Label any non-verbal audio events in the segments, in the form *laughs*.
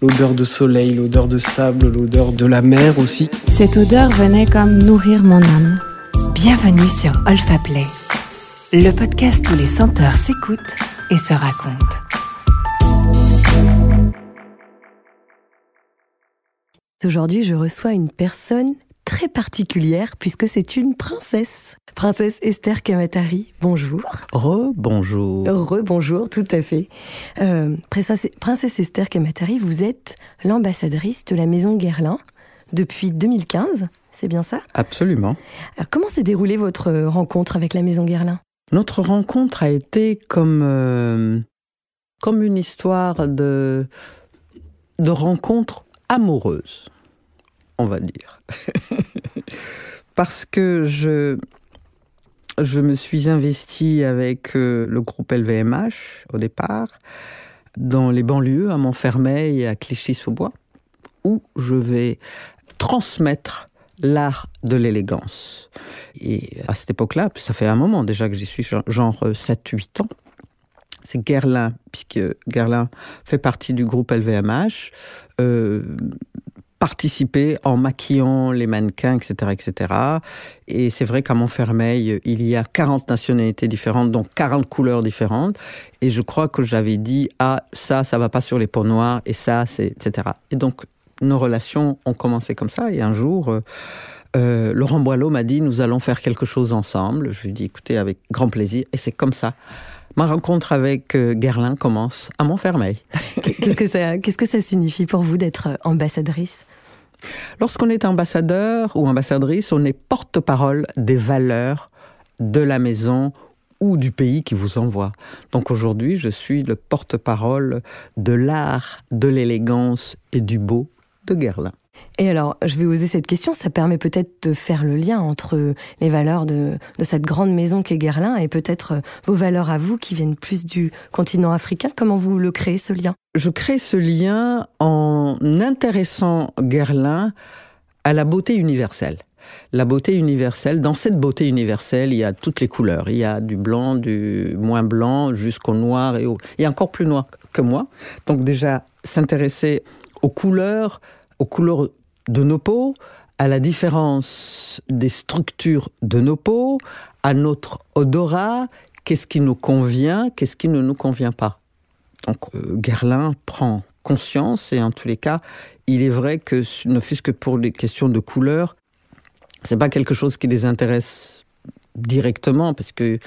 L'odeur de soleil, l'odeur de sable, l'odeur de la mer aussi. Cette odeur venait comme nourrir mon âme. Bienvenue sur Olfa Play, le podcast où les senteurs s'écoutent et se racontent. Aujourd'hui, je reçois une personne très particulière puisque c'est une princesse. Princesse Esther Kamatari, bonjour. Re-bonjour. Re-bonjour, tout à fait. Euh, princesse, princesse Esther Kamatari, vous êtes l'ambassadrice de la maison Guerlain depuis 2015, c'est bien ça? Absolument. Alors, comment s'est déroulée votre rencontre avec la maison Guerlain? Notre rencontre a été comme, euh, comme une histoire de, de rencontre amoureuse, on va dire. *laughs* Parce que je, je me suis investie avec euh, le groupe LVMH au départ, dans les banlieues, à Montfermeil et à Clichy-sous-Bois, où je vais transmettre l'art de l'élégance. Et à cette époque-là, ça fait un moment déjà que j'y suis, genre 7-8 ans, c'est Guerlain, puisque Guerlain fait partie du groupe LVMH, euh, participer en maquillant les mannequins, etc., etc. Et c'est vrai qu'à Montfermeil, il y a 40 nationalités différentes, donc 40 couleurs différentes. Et je crois que j'avais dit, ah, ça, ça va pas sur les peaux noires, et ça, c'est, etc. Et donc, nos relations ont commencé comme ça. Et un jour, euh, euh, Laurent Boileau m'a dit, nous allons faire quelque chose ensemble. Je lui ai dit, écoutez, avec grand plaisir. Et c'est comme ça. Ma rencontre avec euh, Guerlain commence à Montfermeil. *laughs* Qu'est-ce que ça, qu'est-ce que ça signifie pour vous d'être ambassadrice? Lorsqu'on est ambassadeur ou ambassadrice, on est porte-parole des valeurs de la maison ou du pays qui vous envoie. Donc aujourd'hui, je suis le porte-parole de l'art, de l'élégance et du beau de Guerlain. Et alors, je vais oser cette question, ça permet peut-être de faire le lien entre les valeurs de, de cette grande maison qu'est Guerlain et peut-être vos valeurs à vous qui viennent plus du continent africain. Comment vous le créez, ce lien? Je crée ce lien en intéressant Guerlain à la beauté universelle. La beauté universelle, dans cette beauté universelle, il y a toutes les couleurs. Il y a du blanc, du moins blanc, jusqu'au noir et au... Il y a encore plus noir que moi. Donc déjà, s'intéresser aux couleurs, aux couleurs de nos peaux, à la différence des structures de nos peaux, à notre odorat, qu'est-ce qui nous convient, qu'est-ce qui ne nous convient pas. Donc euh, Guerlain prend conscience et en tous les cas, il est vrai que ne fût-ce que pour les questions de couleur, c'est pas quelque chose qui les intéresse directement parce que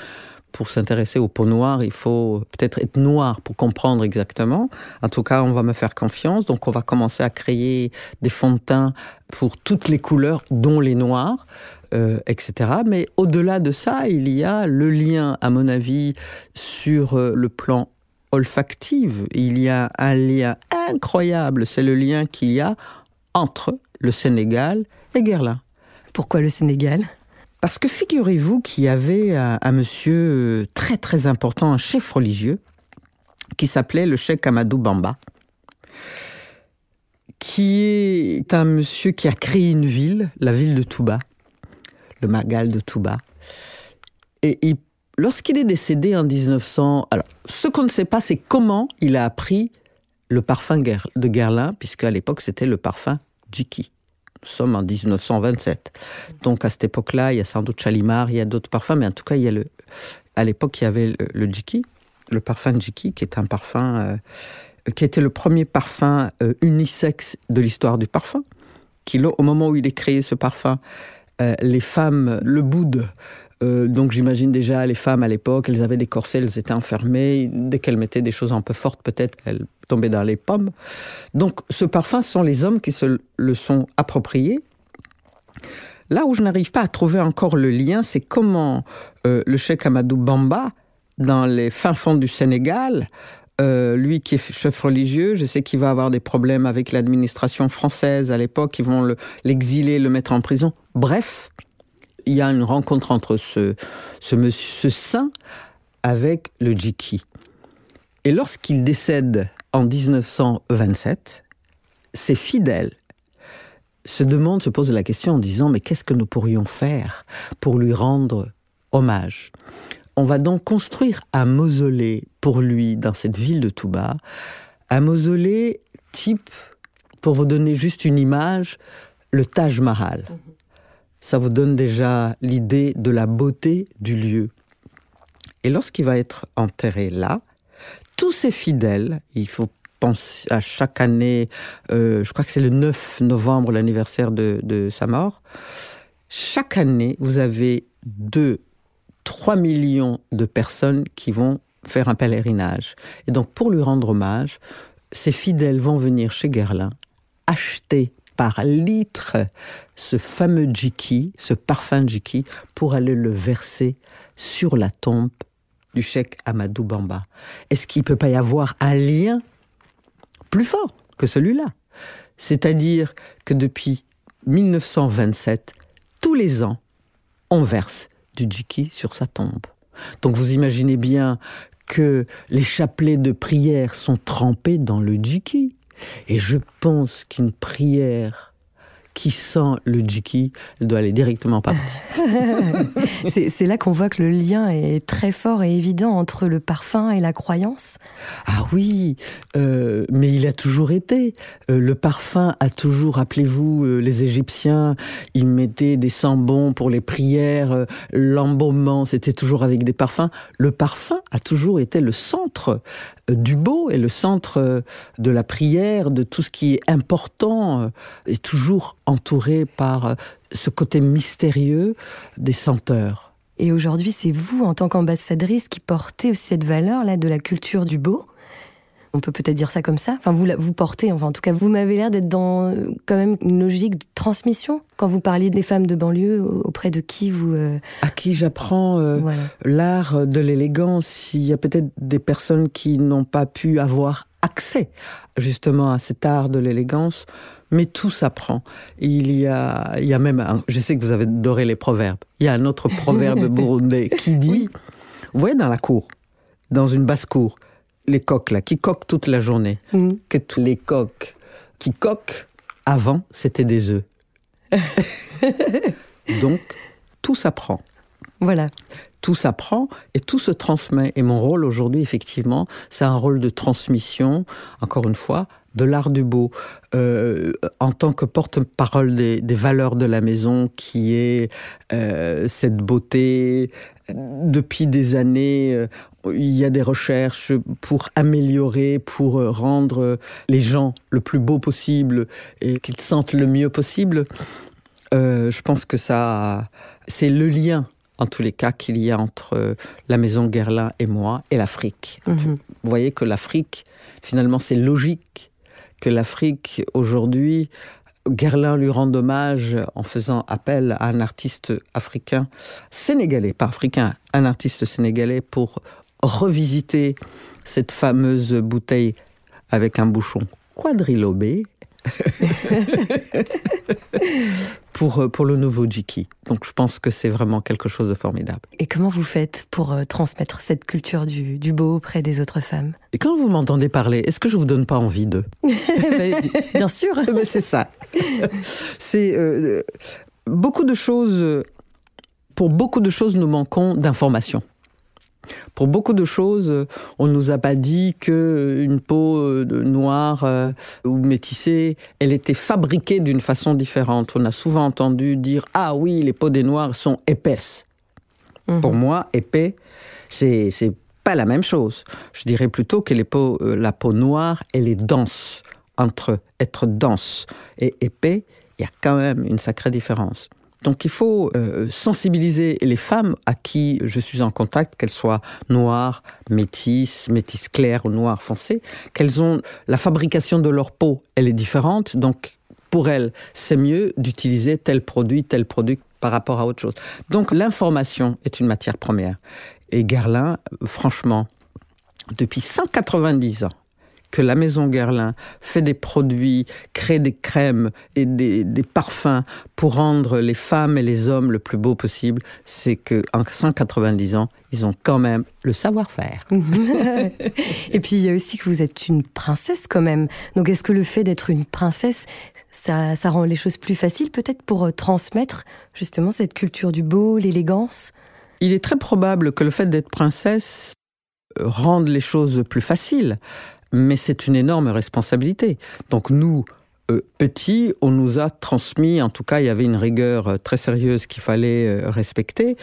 pour s'intéresser aux peaux noires, il faut peut-être être noir pour comprendre exactement. En tout cas, on va me faire confiance. Donc, on va commencer à créer des fonds de teint pour toutes les couleurs, dont les noirs, euh, etc. Mais au-delà de ça, il y a le lien, à mon avis, sur euh, le plan olfactif. Il y a un lien incroyable. C'est le lien qu'il y a entre le Sénégal et Guerlain. Pourquoi le Sénégal? Parce que figurez-vous qu'il y avait un, monsieur euh, très très important, un chef religieux, qui s'appelait le cheikh Amadou Bamba, qui est un monsieur qui a créé une ville, la ville de Touba, le Magal de Touba. Et il, lorsqu'il est décédé en 1900, alors ce qu'on ne sait pas, c'est comment il a appris le parfum de Guerlain, puisque à l'époque c'était le parfum Jiki. Nous sommes en 1927. Donc à cette époque-là, il y a sans doute Chalimar, il y a d'autres parfums, mais en tout cas, il y a le, à l'époque, il y avait le, le Jiki, le parfum Jiki, qui est un parfum, euh, qui était le premier parfum euh, unisexe de l'histoire du parfum. Qui, au moment où il est créé ce parfum, euh, les femmes le boudent. Euh, donc j'imagine déjà les femmes à l'époque, elles avaient des corsets, elles étaient enfermées. Dès qu'elles mettaient des choses un peu fortes, peut-être elles tombaient dans les pommes. Donc ce parfum, ce sont les hommes qui se le sont appropriés. Là où je n'arrive pas à trouver encore le lien, c'est comment euh, le cheikh Amadou Bamba, dans les fins fonds du Sénégal, euh, lui qui est chef religieux, je sais qu'il va avoir des problèmes avec l'administration française à l'époque, ils vont l'exiler, le, le mettre en prison. Bref, il y a une rencontre entre ce, ce, monsieur, ce saint avec le Jiki. Et lorsqu'il décède en 1927, ses fidèles se demandent, se posent la question en disant mais qu'est-ce que nous pourrions faire pour lui rendre hommage? On va donc construire un mausolée pour lui dans cette ville de Touba, un mausolée type, pour vous donner juste une image, le Taj Mahal. Ça vous donne déjà l'idée de la beauté du lieu. Et lorsqu'il va être enterré là, tous ses fidèles, il faut penser à chaque année, euh, je crois que c'est le 9 novembre, l'anniversaire de, de sa mort, chaque année, vous avez 2, 3 millions de personnes qui vont faire un pèlerinage. Et donc, pour lui rendre hommage, ces fidèles vont venir chez Guerlain acheter par litre ce fameux jiki, ce parfum jiki, pour aller le verser sur la tombe du cheikh Amadou Bamba. Est-ce qu'il ne peut pas y avoir un lien plus fort que celui-là? C'est-à-dire que depuis 1927, tous les ans, on verse du jiki sur sa tombe. Donc vous imaginez bien que les chapelets de prière sont trempés dans le jiki. Et je pense qu'une prière qui sent le jiki doit aller directement par *laughs* c'est là qu'on voit que le lien est très fort et évident entre le parfum et la croyance. Ah oui, euh, mais il a toujours été. Euh, le parfum a toujours, rappelez-vous, euh, les Égyptiens, ils mettaient des sambons pour les prières, l'embaumement, c'était toujours avec des parfums. Le parfum a toujours été le centre du beau et le centre de la prière, de tout ce qui est important, est toujours entouré par ce côté mystérieux des senteurs. Et aujourd'hui, c'est vous, en tant qu'ambassadrice, qui portez aussi cette valeur-là de la culture du beau? On peut peut-être dire ça comme ça? Enfin, vous, vous portez, enfin, en tout cas, vous m'avez l'air d'être dans quand même une logique de transmission. Quand vous parliez des femmes de banlieue, auprès de qui vous... Euh, à qui j'apprends euh, l'art de l'élégance. Il y a peut-être des personnes qui n'ont pas pu avoir accès justement à cet art de l'élégance mais tout s'apprend. Il y a, il y a même, je sais que vous avez adoré les proverbes. Il y a un autre proverbe *laughs* burundais qui dit, vous voyez dans la cour, dans une basse cour, les coqs là, qui coquent toute la journée, mm. que tous les coqs qui coquent, avant, c'était des œufs. *laughs* Donc, tout s'apprend. Voilà. Tout s'apprend et tout se transmet. Et mon rôle aujourd'hui, effectivement, c'est un rôle de transmission, encore une fois, de l'art du beau euh, en tant que porte-parole des, valeurs de la maison qui est euh, cette beauté. Depuis des années, euh, il y a des recherches pour améliorer, pour rendre les gens le plus beau possible et qu'ils sentent le mieux possible. je pense que ça, c'est le lien en tous les cas qu'il y a entre la maison Guerlain et moi et l'Afrique. Mhm. Vous voyez que l'Afrique, finalement, c'est logique que l'Afrique aujourd'hui, Guerlain lui rend hommage en faisant appel à un artiste africain, sénégalais, pas africain, un artiste sénégalais pour revisiter cette fameuse bouteille avec un bouchon quadrilobé *laughs* pour, euh, pour le nouveau Jiki. Donc je pense que c'est vraiment quelque chose de formidable. Et comment vous faites pour euh, transmettre cette culture du, du beau auprès des autres femmes? Et quand vous m'entendez parler, est-ce que je vous donne pas envie d'eux? *laughs* Bien sûr. *laughs* Mais c'est ça. C'est euh, beaucoup de choses. Pour beaucoup de choses, nous manquons d'informations. Pour beaucoup de choses, on ne nous a pas dit que une peau euh, noire euh, ou métissée, elle était fabriquée d'une façon différente. On a souvent entendu dire ah oui, les peaux des noirs sont épaisses. Mhm. Pour moi, épais, c'est c'est pas la même chose. Je dirais plutôt que les peaux, euh, la peau noire, elle est dense. Entre être dense et épais, il y a quand même une sacrée différence. Donc il faut euh, sensibiliser les femmes à qui je suis en contact, qu'elles soient noires, métisses, métisses claires ou noires foncées, qu'elles ont la fabrication de leur peau, elle est différente, donc pour elles, c'est mieux d'utiliser tel produit, tel produit par rapport à autre chose. Donc l'information est une matière première. Et Guerlain, franchement, depuis 190 ans, que la maison Guerlain fait des produits, crée des crèmes et des, parfums pour rendre les femmes et les hommes le plus beau possible, c'est que en 190 ans, ils ont quand même le savoir-faire. *laughs* et puis il y a aussi que vous êtes une princesse quand même. Donc est-ce que le fait d'être une princesse, ça, ça rend les choses plus faciles peut-être pour euh, transmettre justement cette culture du beau, l'élégance? Il est très probable que le fait d'être princesse euh, rende les choses plus faciles. Mais c'est une énorme responsabilité. Donc nous, euh, petits, on nous a transmis, en tout cas, il y avait une rigueur euh, très sérieuse qu'il fallait euh, respecter.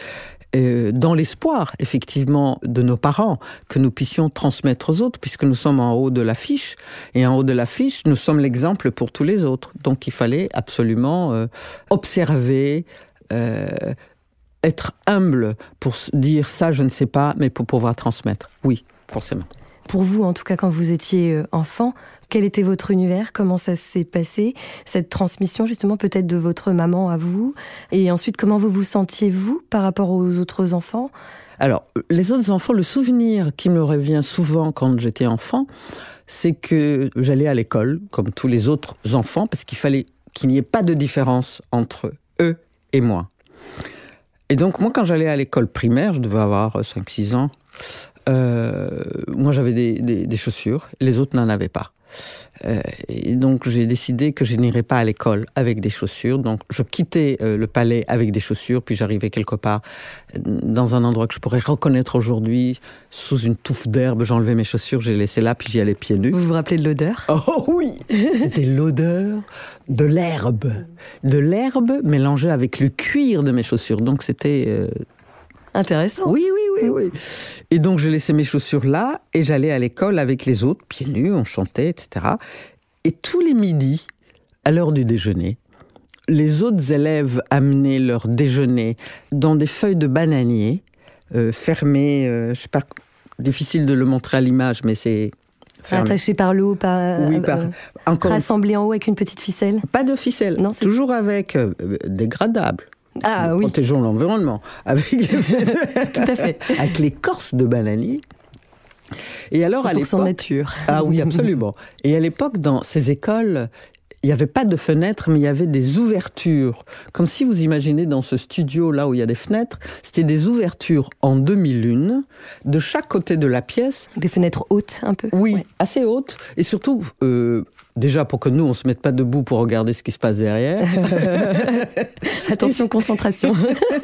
Euh, dans l'espoir, effectivement, de nos parents, que nous puissions transmettre aux autres, puisque nous sommes en haut de l'affiche, et en haut de l'affiche, nous sommes l'exemple pour tous les autres. Donc il fallait absolument euh, observer, euh, être humble pour dire ça, je ne sais pas, mais pour pouvoir transmettre. Oui, forcément. Pour vous, en tout cas, quand vous étiez euh, enfant, quel était votre univers? Comment ça s'est passé? Cette transmission, justement, peut-être de votre maman à vous? Et ensuite, comment vous vous sentiez, vous, par rapport aux autres enfants? Alors, euh, les autres enfants, le souvenir qui me revient souvent quand j'étais enfant, c'est que j'allais à l'école, comme tous les autres enfants, parce qu'il fallait qu'il n'y ait pas de différence entre eux et moi. Et donc, moi, quand j'allais à l'école primaire, je devais avoir 5-6 ans, euh, moi, j'avais des, des- des chaussures, les autres n'en avaient pas. Euh, et donc, j'ai décidé que je n'irais pas à l'école avec des chaussures. Donc, je quittais euh, le palais avec des chaussures, puis j'arrivais quelque part dans un endroit que je pourrais reconnaître aujourd'hui, sous une touffe d'herbe. J'enlevais mes chaussures, j'ai laissé là, puis j'y allais pieds nus. Vous vous rappelez de l'odeur? Oh oui *laughs* C'était l'odeur de l'herbe. De l'herbe mélangée avec le cuir de mes chaussures. Donc c'était... Intéressant. Oui, oui, oui, oui. Et donc je laissais mes chaussures là et j'allais à l'école avec les autres, pieds nus, on chantait, etc. Et tous les midis, à l'heure du déjeuner, les autres élèves amenaient leur déjeuner dans des feuilles de bananier euh, fermées, euh, je sais pas, difficile de le montrer à l'image, mais c'est fermé. Attaché par le haut, par, Oui, euh, par, euh, encore rassemblé en haut avec une petite ficelle pas de ficelle, Non, c'est- toujours avec euh, dégradable. Ah oui, Protégeons l'environnement. Avec, les- *laughs* tout à fait. avec l'écorce de bananier. Et alors, à l'époque. nature. Ah oui, absolument. Et à l'époque, dans ces écoles, il n'y avait pas de fenêtres, mais il y avait des ouvertures. Comme si vous imaginez dans ce studio là où il y a des fenêtres, c'était des ouvertures en demi-lune de chaque côté de la pièce. Des fenêtres hautes, un peu Oui, Ouais. assez hautes. Et surtout, euh, déjà pour que nous, on se mette pas debout pour regarder ce qui se passe derrière. *laughs* Attention, concentration.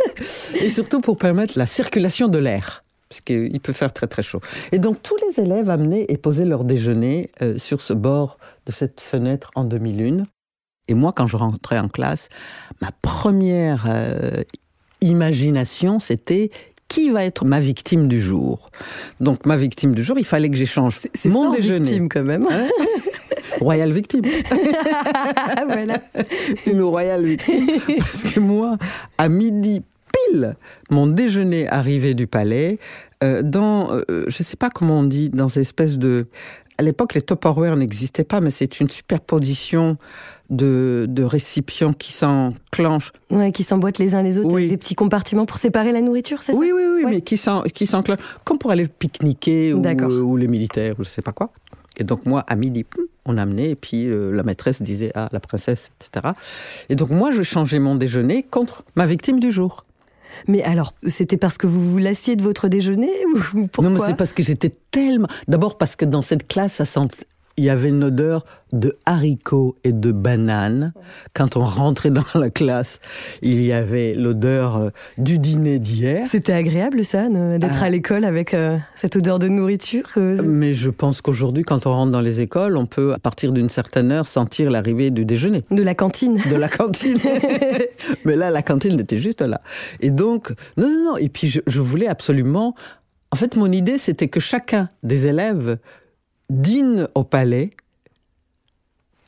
*laughs* et surtout pour permettre la circulation de l'air. Parce qu'il peut faire très très chaud. Et donc tous les élèves amenaient et posaient leur déjeuner euh, sur ce bord de cette fenêtre en demi-lune. Et moi, quand je rentrais en classe, ma première euh, imagination, c'était qui va être ma victime du jour. Donc ma victime du jour, il fallait que j'échange C'est mon déjeuner. victime, quand même. *laughs* Royal victime. *laughs* voilà. une royale victime. Parce que moi, à midi pile, mon déjeuner arrivait du palais, euh, dans, euh, je ne sais pas comment on dit, dans ces espèces de... À l'époque, les Tupperware n'existaient pas, mais c'est une superposition de, de récipients qui s'enclenchent. Ouais, qui s'emboîtent les uns les autres Oui. des petits compartiments pour séparer la nourriture, c'est Oui, oui, oui, Ouais. mais qui s'en- qui s'enclenchent, comme pour aller pique-niquer ou, euh, ou les militaires, ou je ne sais pas quoi. Et donc moi, à midi, poum, on amenait, et puis euh, la maîtresse disait, ah, la princesse, etc. Et donc moi, je changeais mon déjeuner contre ma victime du jour. Mais alors, c'était parce que vous vous lassiez de votre déjeuner ou pourquoi *laughs* non, mais c'est parce que j'étais tellement. D'abord parce que dans cette classe, ça sent. Il y avait une odeur de haricots et de bananes. Quand on rentrait dans la classe, il y avait l'odeur euh, du dîner d'hier. C'était agréable ça, d'être Ah. à l'école avec euh, cette odeur de nourriture euh, Mais je pense qu'aujourd'hui, quand on rentre dans les écoles, on peut, à partir d'une certaine heure, sentir l'arrivée du déjeuner. de la cantine. de la cantine. *laughs* Mais là, la cantine était juste là. Et donc, non, non, non. Et puis, je, je voulais absolument. En fait, mon idée, c'était que chacun des élèves dîne au palais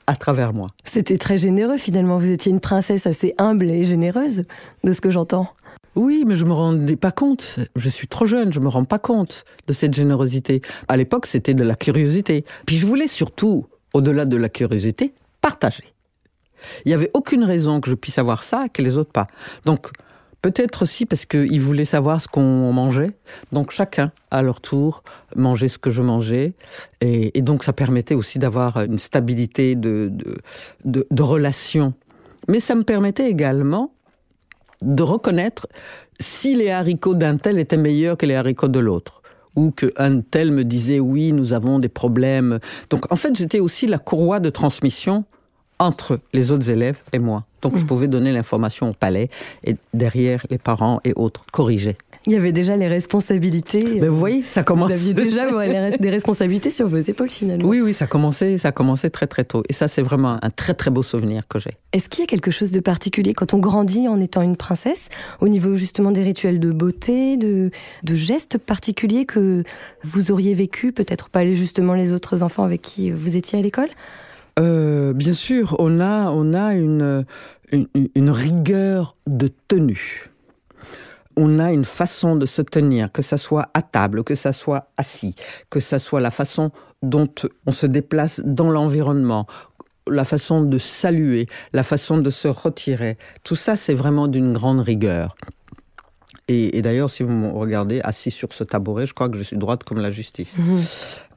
à travers moi. C'était très généreux finalement. Vous étiez une princesse assez humble et généreuse, de ce que j'entends. Oui, mais je me rendais pas compte. Je suis trop jeune, je me rends pas compte de cette générosité. À l'époque, c'était de la curiosité. Puis je voulais surtout, au-delà de la curiosité, partager. Il n'y avait aucune raison que je puisse avoir ça que les autres pas. Donc, peut-être aussi parce qu'ils voulaient savoir ce qu'on mangeait. Donc, chacun, à leur tour, mangeait ce que je mangeais. Et, donc, ça permettait aussi d'avoir une stabilité de, de, de, de relation. Mais ça me permettait également de reconnaître si les haricots d'un tel étaient meilleurs que les haricots de l'autre. Ou qu'un tel me disait oui, nous avons des problèmes. Donc en fait, j'étais aussi la courroie de transmission entre les autres élèves et moi. Donc je pouvais donner l'information au palais et derrière les parents et autres corriger. Il y avait déjà les responsabilités. Mais vous voyez, ça commence. Vous aviez déjà des *laughs* responsabilités sur vos épaules finalement. Oui, oui, ça commençait, ça commençait très très tôt. Et ça, c'est vraiment un très très beau souvenir que j'ai. Est-ce qu'il y a quelque chose de particulier quand on grandit en étant une princesse, au niveau justement des rituels de beauté, de, de gestes particuliers que vous auriez vécu, peut-être pas justement les autres enfants avec qui vous étiez à l'école? Euh, Bien sûr, on a, on a une, une, une rigueur de tenue on a une façon de se tenir, que ça soit à table, que ça soit assis, que ça soit la façon dont on se déplace dans l'environnement, la façon de saluer, la façon de se retirer. Tout ça, c'est vraiment d'une grande rigueur. Et, d'ailleurs, si vous me regardez assis sur ce tabouret, je crois que je suis droite comme la justice. Mmh.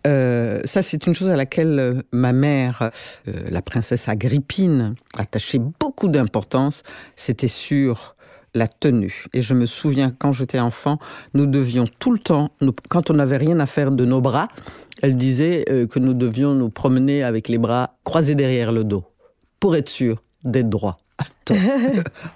Euh, ça, c'est une chose à laquelle euh, ma mère, euh, la princesse Agrippine, attachait beaucoup d'importance. C'était sur la tenue. Et je me souviens, quand j'étais enfant, nous devions tout le temps, quand on n'avait rien à faire de nos bras, elle disait euh, que nous devions nous promener avec les bras croisés derrière le dos, pour être sûr d'être droit. *laughs*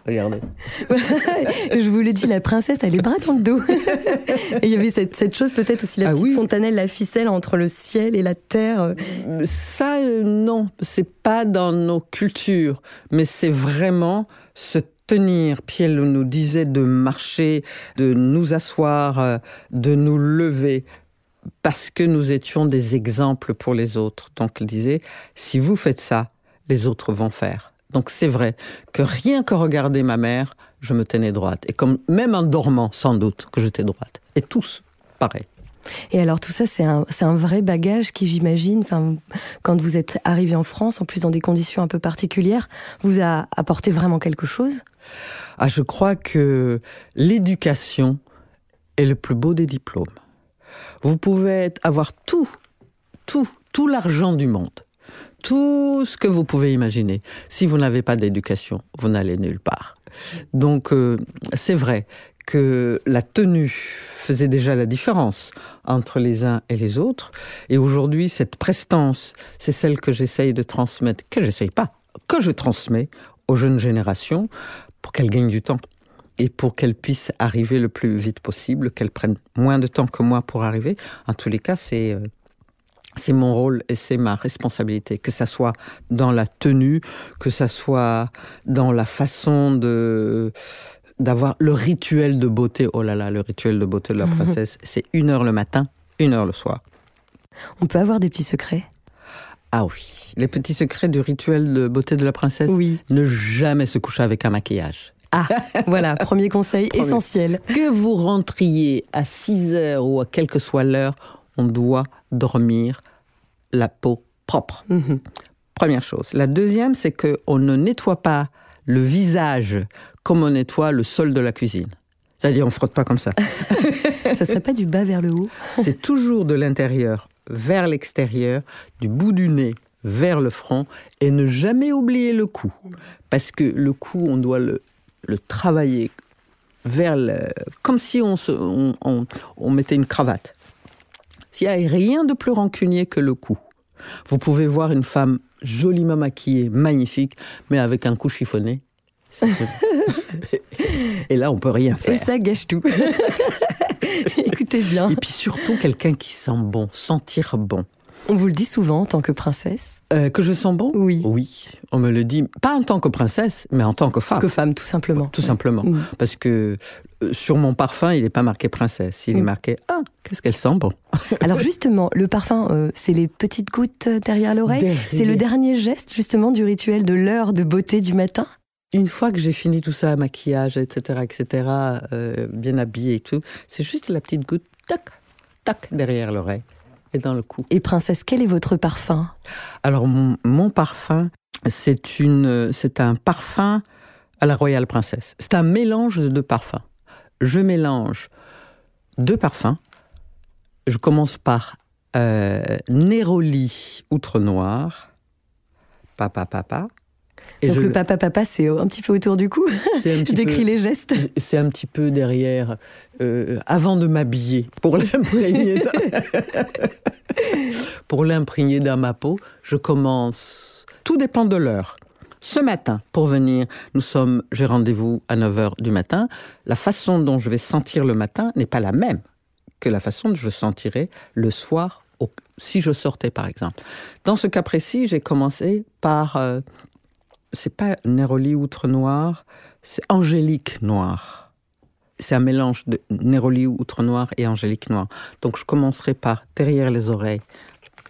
Regardez. *laughs* je vous l'ai dit, la princesse a les bras dans le dos. *laughs* et il y avait cette, chose peut-être aussi, la ah petite fontanelle, la ficelle entre le ciel et la terre. Ça, euh, non, c'est pas dans nos cultures, mais c'est vraiment ce tenir. Pierre nous disait de marcher, de nous asseoir, euh, de nous lever, parce que nous étions des exemples pour les autres. Donc il disait, si vous faites ça, les autres vont faire. Donc c'est vrai que rien que regarder ma mère, je me tenais droite. Et comme même en dormant, sans doute, que j'étais droite. Et tous, pareil. Et alors tout ça, c'est un, un, vrai bagage qui, j'imagine, quand vous êtes arrivé en France, en plus dans des conditions un peu particulières, vous a apporté vraiment quelque chose? Ah, Je crois que l'éducation est le plus beau des diplômes. Vous pouvez avoir tout, tout, tout l'argent du monde, tout ce que vous pouvez imaginer. Si vous n'avez pas d'éducation, vous n'allez nulle part. Donc euh, c'est vrai que la tenue faisait déjà la différence entre les uns et les autres. Et aujourd'hui, cette prestance, c'est celle que j'essaye de transmettre, que j'essaye pas, que je transmets aux jeunes générations pour qu'elles gagnent du temps et pour qu'elles puissent arriver le plus vite possible, qu'elles prennent moins de temps que moi pour arriver. En tous les cas, c'est euh, c'est mon rôle et c'est ma responsabilité, que ça soit dans la tenue, que ça soit dans la façon de d'avoir le rituel de beauté. Oh là là, le rituel de beauté de la *laughs* princesse, c'est une heure le matin, une heure le soir. On peut avoir des petits secrets? Ah oui, les petits secrets du rituel de beauté de la princesse? Oui. Ne jamais se coucher avec un maquillage. Ah, voilà, *laughs* premier conseil essentiel. Que vous rentriez à 6 heures ou à quelle que soit l'heure, on doit dormir la peau propre. Mhm. Première chose. La deuxième, c'est qu'on ne nettoie pas le visage comme on nettoie le sol de la cuisine. C'est-à-dire, on frotte pas comme ça. *laughs* ça serait pas du bas vers le haut? C'est toujours de l'intérieur vers l'extérieur, du bout du nez vers le front, et ne jamais oublier le cou. Parce que le cou, on doit le, travailler vers le, comme si on, se, on mettait une cravate. S'il n'y a rien de plus rancunier que le cou. Vous pouvez voir une femme joliment maquillée, magnifique, mais avec un cou chiffonné. *laughs* Et là, on peut rien faire. Et ça gâche tout. *laughs* Écoutez bien. Et puis surtout, quelqu'un qui sent bon, sentir bon. On vous le dit souvent en tant que princesse euh, Que je sens bon Oui. Oui, on me le dit, pas en tant que princesse, mais en tant que femme. Que femme, tout simplement. Tout simplement. Parce que euh, sur mon parfum, il n'est pas marqué princesse, il est marqué Ah, qu'est-ce qu'elle sent bon. *laughs* Alors justement, le parfum, euh, c'est les petites gouttes derrière l'oreille C'est le dernier geste justement du rituel de l'heure de beauté du matin une fois que j'ai fini tout ça, maquillage, etc., etc., bien habillé et tout, c'est juste la petite goutte, tac, tac, derrière l'oreille dans le cou. Et princesse, quel est votre parfum? Alors mon, parfum, c'est une, c'est un parfum à la royale princesse. C'est un mélange de deux parfums. Je mélange deux parfums. Je commence par euh, Néroli Outre Noir, Papa Papa. Et Donc le papa papa, c'est un petit peu autour du cou. Je *laughs* décris les gestes. C'est un petit peu derrière, euh, avant de m'habiller, pour *laughs* l'imprégner. *laughs* pour l'imprégner dans ma peau, je commence. Tout dépend de l'heure. ce matin, pour venir, nous sommes, j'ai rendez-vous à 9h du matin. La façon dont je vais sentir le matin n'est pas la même que la façon dont je sentirais le soir si je sortais, par exemple. Dans ce cas précis, j'ai commencé par, euh, c'est pas Néroli Outre Noir, c'est Angélique Noir. C'est un mélange de Néroli Outre Noir et Angélique Noir. Donc je commencerai par derrière les oreilles,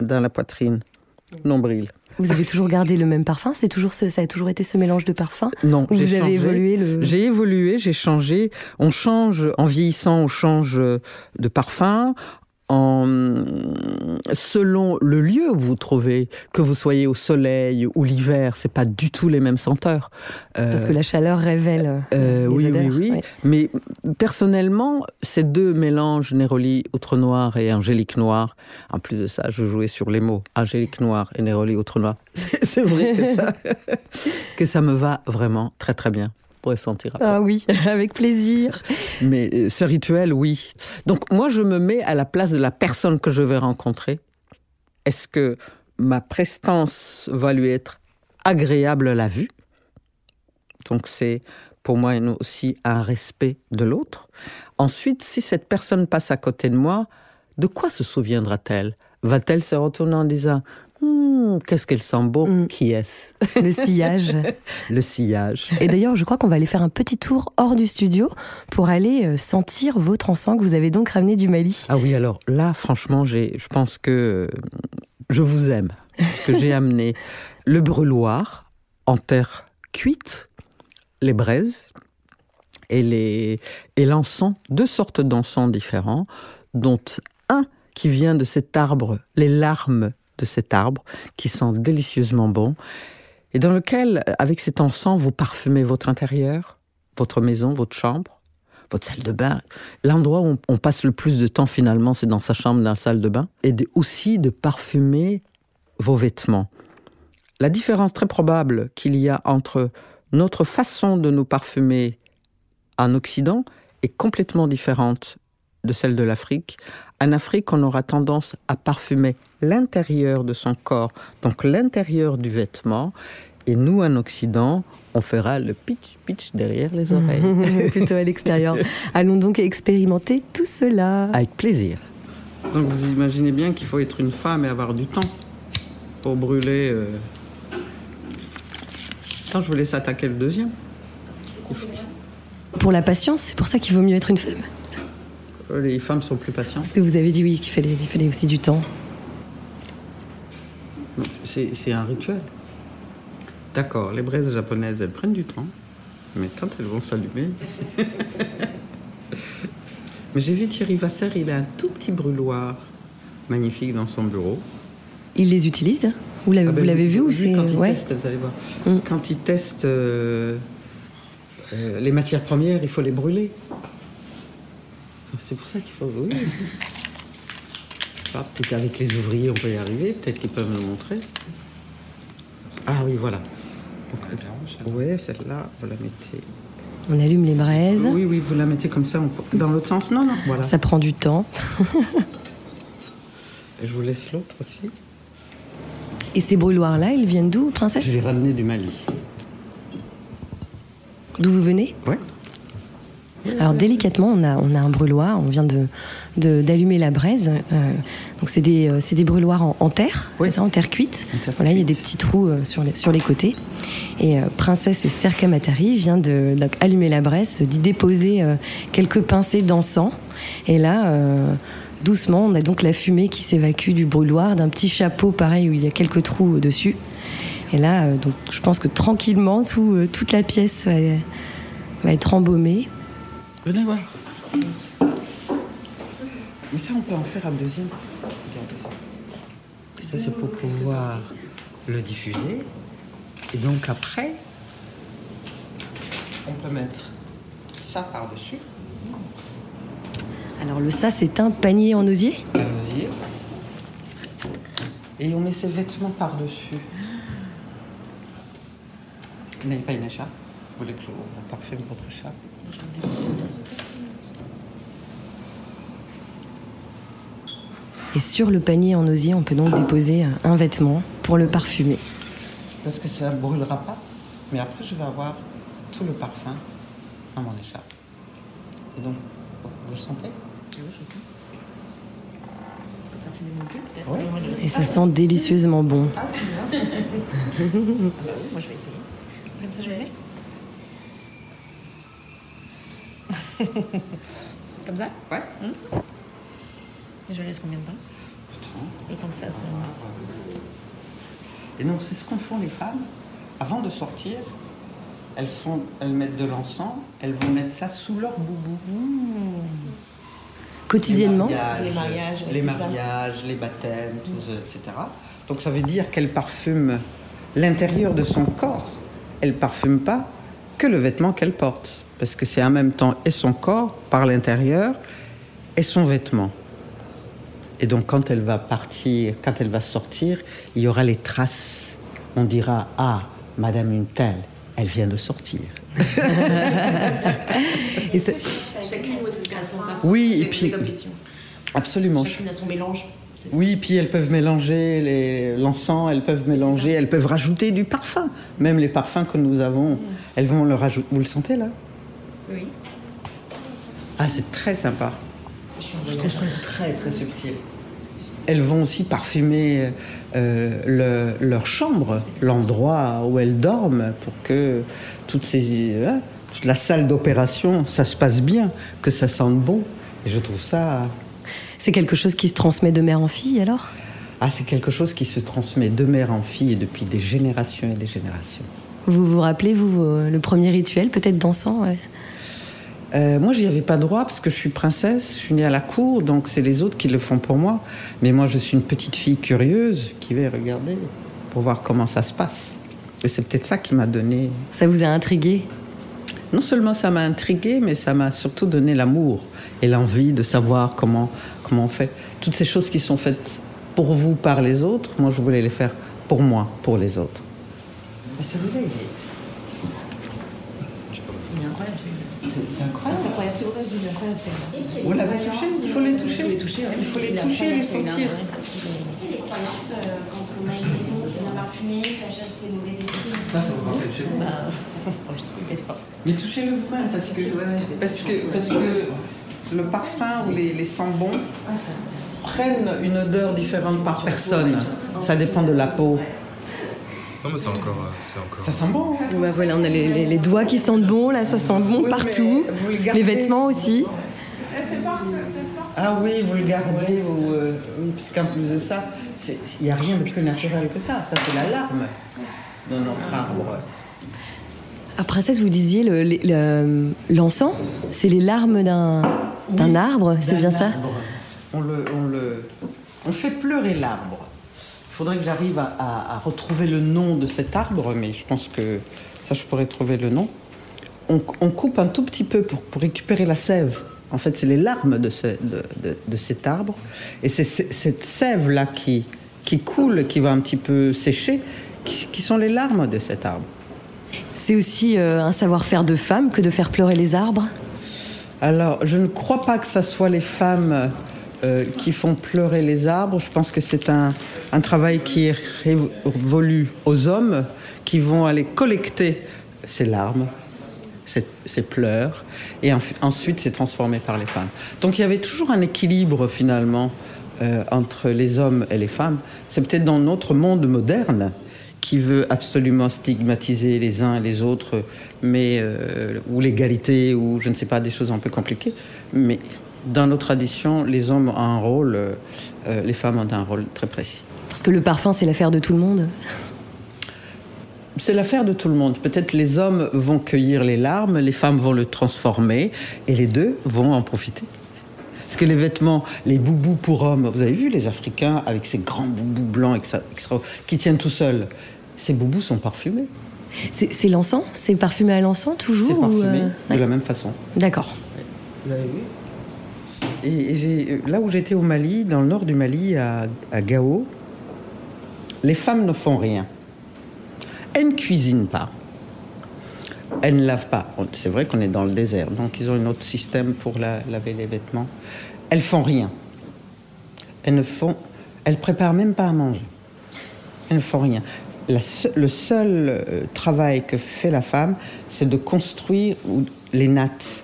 dans la poitrine, nombril. Vous avez toujours gardé le même parfum? C'est toujours ce, ça a toujours été ce mélange de parfums? Non, vous avez évolué le... J'ai évolué, j'ai changé. On change en vieillissant, on change de parfum en, selon le lieu où vous vous trouvez, que vous soyez au soleil ou l'hiver, c'est pas du tout les mêmes senteurs. Euh, Parce que la chaleur révèle. Euh, oui, oui, oui, Mais personnellement, ces deux mélanges, Néroli Outre Noir et Angélique Noir, en plus de ça, je jouais sur les mots Angélique Noir et Néroli Outre Noir. *laughs* C'est vrai que ça, *laughs* que ça me va vraiment très très bien Ah oui, *laughs* avec plaisir. Mais euh, ce rituel, oui. Donc moi, je me mets à la place de la personne que je vais rencontrer. Est-ce que ma prestance va lui être agréable à la vue? Donc c'est pour moi aussi un respect de l'autre. Ensuite, si cette personne passe à côté de moi, de quoi se souviendra-t-elle? Va-t-elle se retourner en disant Hmm, qu'est-ce qu'elle sent beau hmm. Qui est-ce? Le sillage. *laughs* le sillage. Et d'ailleurs, je crois qu'on va aller faire un petit tour hors du studio pour aller euh, sentir votre encens que vous avez donc ramené du Mali. Ah oui, alors là, franchement, j'ai, je pense que je vous aime. Parce que j'ai *laughs* amené le brûloir en terre cuite, les braises et, les, et l'encens, deux sortes d'encens différents, dont un qui vient de cet arbre, les larmes de cet arbre qui sent délicieusement bon et dans lequel, avec cet encens, vous parfumez votre intérieur, votre maison, votre chambre, votre salle de bain. L'endroit où on passe le plus de temps finalement, c'est dans sa chambre, dans la salle de bain, et aussi de parfumer vos vêtements. La différence très probable qu'il y a entre notre façon de nous parfumer en Occident est complètement différente de celle de l'Afrique. En Afrique, on aura tendance à parfumer l'intérieur de son corps, donc l'intérieur du vêtement. Et nous, en Occident, on fera le pitch pitch derrière les oreilles. *laughs* Plutôt à l'extérieur. *laughs* Allons donc expérimenter tout cela. Avec plaisir. Donc vous imaginez bien qu'il faut être une femme et avoir du temps pour brûler. Euh... Attends, je vous laisse attaquer le deuxième. Pour la patience, c'est pour ça qu'il vaut mieux être une femme. Les femmes sont plus patientes. Parce que vous avez dit oui, qu'il fallait, il fallait aussi du temps. C'est un rituel. D'accord, les braises japonaises, elles prennent du temps, mais quand elles vont s'allumer. *laughs* mais j'ai vu Thierry Vasser, il a un tout petit brûloir magnifique dans son bureau. Il les utilise Vous l'avez ah ben, vu ou c'est quand il teste, vous allez voir. Mm. Quand il teste euh, euh, les matières premières, il faut les brûler. C'est pour ça qu'il faut. Oui. peut-être avec les ouvriers, on peut y arriver. Peut-être qu'ils peuvent me montrer. Ah oui, voilà. Oui, celle-là, vous la mettez. On allume les braises. Oui, oui, vous la mettez comme ça, dans l'autre sens. Non, non, voilà. Ça prend du temps. je vous laisse l'autre aussi. Et ces brûloirs-là, ils viennent d'où, princesse? Je les ramenés du Mali. D'où vous venez? Oui. Alors délicatement, on a, on a un brûloir, on vient de, d'allumer la braise. Euh, donc c'est des, euh, c'est des brûloirs en, terre, ça, en terre cuite. voilà, il y a des petits trous euh, sur, les, sur les côtés. Et Princesse Esther Kamatari vient de, allumer la braise, d'y déposer quelques pincées d'encens. Et là, doucement, on a donc la fumée qui s'évacue du brûloir, d'un petit chapeau pareil où il y a quelques trous dessus. Et là, donc, je pense que tranquillement, toute la pièce va, va être embaumée. Venez voir. Mais ça, on peut en faire un deuxième. ça. c'est pour pouvoir le diffuser. Et donc après, on peut mettre ça par-dessus. Alors le ça, c'est un panier en osier Un osier. Et on met ses vêtements par-dessus. Vous n'avez pas une écharpe Vous voulez que je parfume votre écharpe et sur le panier en osier, on peut donc déposer un vêtement pour le parfumer. Parce que ça ne brûlera pas mais après je vais avoir tout le parfum dans mon écharpe. Et donc, vous le sentez? Oui. Et ça sent délicieusement bon. Ah oui, *laughs* moi je vais essayer. Comme ça je vais *laughs* Comme ça? Ouais. Mmh. Et je laisse combien de temps Et comme ça, ça... Et donc c'est ce qu'ont font les femmes. Avant de sortir, elles, font, elles mettent de l'encens, elles vont mettre ça sous leur boubou. Quotidiennement Les mariages, les, c'est mariages, les baptêmes, tout etc. Donc ça veut dire qu'elle parfume l'intérieur de son corps. Elle parfume pas que le vêtement qu'elle porte. Parce que c'est en même temps et son corps par l'intérieur et son vêtement. Et donc quand elle va partir, quand elle va sortir, il y aura les traces. On dira Ah, Madame une telle, elle vient de sortir. *laughs* Et ça- Chacune a son parfum. Oui, et puis-. Absolument. Chacune a son mélange. Oui, puis elles peuvent mélanger les- l'encens, elles peuvent mélanger, elles peuvent rajouter du parfum. Même les parfums que nous avons, elles vont le rajouter. Vous le sentez là? Oui. Ah, c'est très sympa. Je trouve ça très très subtil. Elles vont aussi parfumer euh, le- leur chambre, l'endroit où elles dorment, pour que toutes ces, hein, toute la salle d'opération, ça se passe bien, que ça sente bon. Et je trouve ça, C'est quelque chose qui se transmet de mère en fille alors? Ah, c'est quelque chose qui se transmet de mère en fille et depuis des générations et des générations. Vous vous rappelez, vous, euh, le premier rituel, peut-être dansant ouais? Euh, moi, j'y avais pas droit parce que je suis princesse, je suis née à la cour, donc c'est les autres qui le font pour moi. Mais moi, je suis une petite fille curieuse qui va regarder pour voir comment ça se passe. Et c'est peut-être ça qui m'a donné. Ça vous a intrigué? Non seulement ça m'a intrigué, mais ça m'a surtout donné l'amour et l'envie de savoir comment, comment on fait. Toutes ces choses qui sont faites pour vous par les autres, moi, je voulais les faire pour moi, pour les autres. Mais celui-là, il est- Il est incroyable. c'est- Ah, incroyable. c'est incroyable. C'est pour ça que je dis il est incroyable. Vous l'avez touché Il faut les toucher. Il faut les toucher. Il faut les toucher, pas les sentir. C'est les croyances quand on a une maison qui est bien parfumée, ça chasse les mauvais esprits. Ça, ça vous rappelle chez vous Bah, *laughs* je trouve qu'il est fort. Mais touchez-le vous-même parce que, parce que, parce que le parfum ou les, les sambons prennent une odeur différente par personne. Ça dépend de la peau. Non, mais c'est encore. euh, encore... Ça sent bon. hein bah voilà, on a les, les- les doigts qui sentent bon, là, ça sent bon Oui, partout. le gardez. Les vêtements aussi. Ah oui, vous le gardez. ou, euh, oui, parce qu'en plus de ça, il n'y a rien de plus naturel que ça. Ça, c'est la larme de notre arbre. Ah, princesse, vous disiez le- les- le- l'encens, c'est les larmes d'un Oui, arbre, c'est bien ça on le, on le, on fait pleurer l'arbre. Il faudrait que j'arrive à, à- à retrouver le nom de cet arbre, mais je pense que ça, je pourrais trouver le nom. On, on coupe un tout petit peu pour, pour récupérer la sève. En fait, c'est les larmes de, ce- de- de- de cet arbre. Et c'est cette sève-là qui, qui coule, qui va un petit peu sécher, qui, qui sont les larmes de cet arbre. C'est aussi euh, un savoir-faire de femme que de faire pleurer les arbres? Alors, je ne crois pas que ce soit les femmes euh, qui font pleurer les arbres. Je pense que c'est un, un travail qui est révolu aux hommes qui vont aller collecter ces larmes, ces, pleurs, et en- ensuite c'est transformé par les femmes. Donc il y avait toujours un équilibre finalement euh, entre les hommes et les femmes. C'est peut-être dans notre monde moderne qui veut absolument stigmatiser les uns et les autres, mais euh, ou l'égalité, ou je ne sais pas, des choses un peu compliquées. Mais dans nos traditions, les hommes ont un rôle, euh, euh, les femmes ont un rôle très précis. Parce que le parfum, c'est l'affaire de tout le monde. C'est l'affaire de tout le monde. Peut-être les hommes vont cueillir les larmes, les femmes vont le transformer, et les deux vont en profiter. Parce que les vêtements, les boubous pour hommes, vous avez vu les Africains avec ces grands boubous blancs extra- extra- qui tiennent tout seuls, ces boubous sont parfumés. C'est l'encens? C'est parfumé à l'encens toujours C'est ou, parfumé euh, de ouais. la même façon. D'accord. Vous avez vu? Et, là où j'étais au Mali, dans le nord du Mali, à, à Gao, les femmes ne font rien. Elles ne cuisinent pas. Elles ne lavent pas. C'est vrai qu'on est dans le désert, donc ils ont un autre système pour la- laver les vêtements. Elles font rien. Elles ne font. Elles préparent même pas à manger. Elles ne font rien. la le seul euh, travail que fait la femme, c'est de construire les nattes.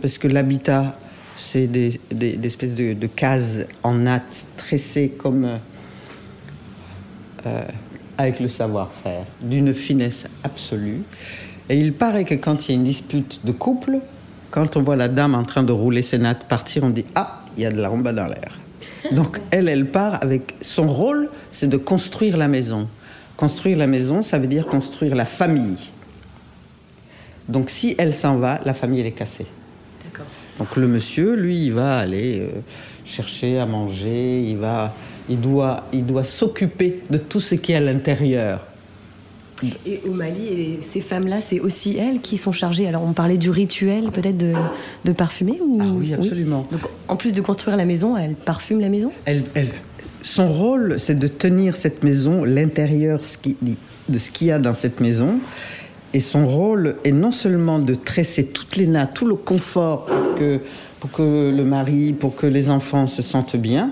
Parce que l'habitat, c'est des, espèces de, cases en nattes tressées comme euh, euh, avec le savoir-faire, d'une finesse absolue. Et il paraît que quand il y a une dispute de couple, quand on voit la dame en train de rouler ses nattes partir, on dit Ah, il y a de la rumba dans l'air. Donc elle, elle part avec son rôle, c'est de construire la maison. Construire la maison, ça veut dire construire la famille. Donc si elle s'en va, la famille est cassée. Donc le monsieur, lui, il va aller euh, chercher à manger, il va, il doit, il doit s'occuper de tout ce qui est à l'intérieur. Et au Mali, ces femmes-là, c'est aussi elles qui sont chargées. Alors, on parlait du rituel, peut-être de, de parfumer ou... Ah oui, absolument. Donc, en plus de construire la maison, elles parfument la maison? Elle, elle- son rôle, c'est de tenir cette maison, l'intérieur de ce qu'il y a dans cette maison. Et son rôle est non seulement de tresser toutes les nattes, tout le confort pour que, pour que le mari, pour que les enfants se sentent bien,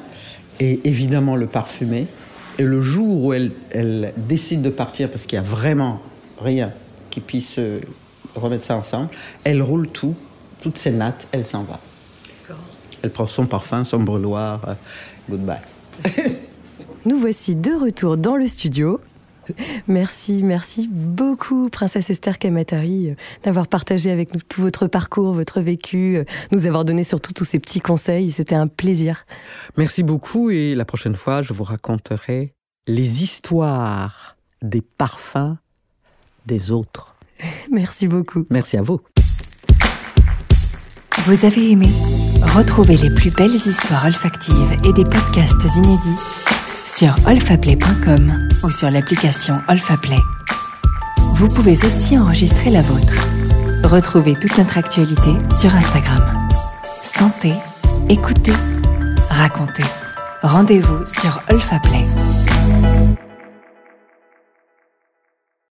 et évidemment le parfumer. Et le jour où elle, elle décide de partir, parce qu'il n'y a vraiment rien qui puisse euh, remettre ça ensemble, elle roule tout, toutes ses nattes, elle s'en va. Elle prend son parfum, son brûloir, euh, goodbye. *laughs* Nous voici de retour dans le studio. *laughs* Merci, merci beaucoup, Princesse Esther Kamatari, euh, d'avoir partagé avec nous tout votre parcours, votre vécu, euh, nous avoir donné surtout tous ces petits conseils. C'était un plaisir. Merci beaucoup et la prochaine fois, je vous raconterai les histoires des parfums des autres. *laughs* Merci beaucoup. Merci à vous. Vous avez aimé? Retrouvez les plus belles histoires olfactives et des podcasts inédits sur olfaplay.com ou sur l'application Olfaplay. Vous pouvez aussi enregistrer la vôtre. Retrouvez toute notre actualité sur Instagram. Sentez, écoutez, racontez. Rendez-vous sur Olfaplay.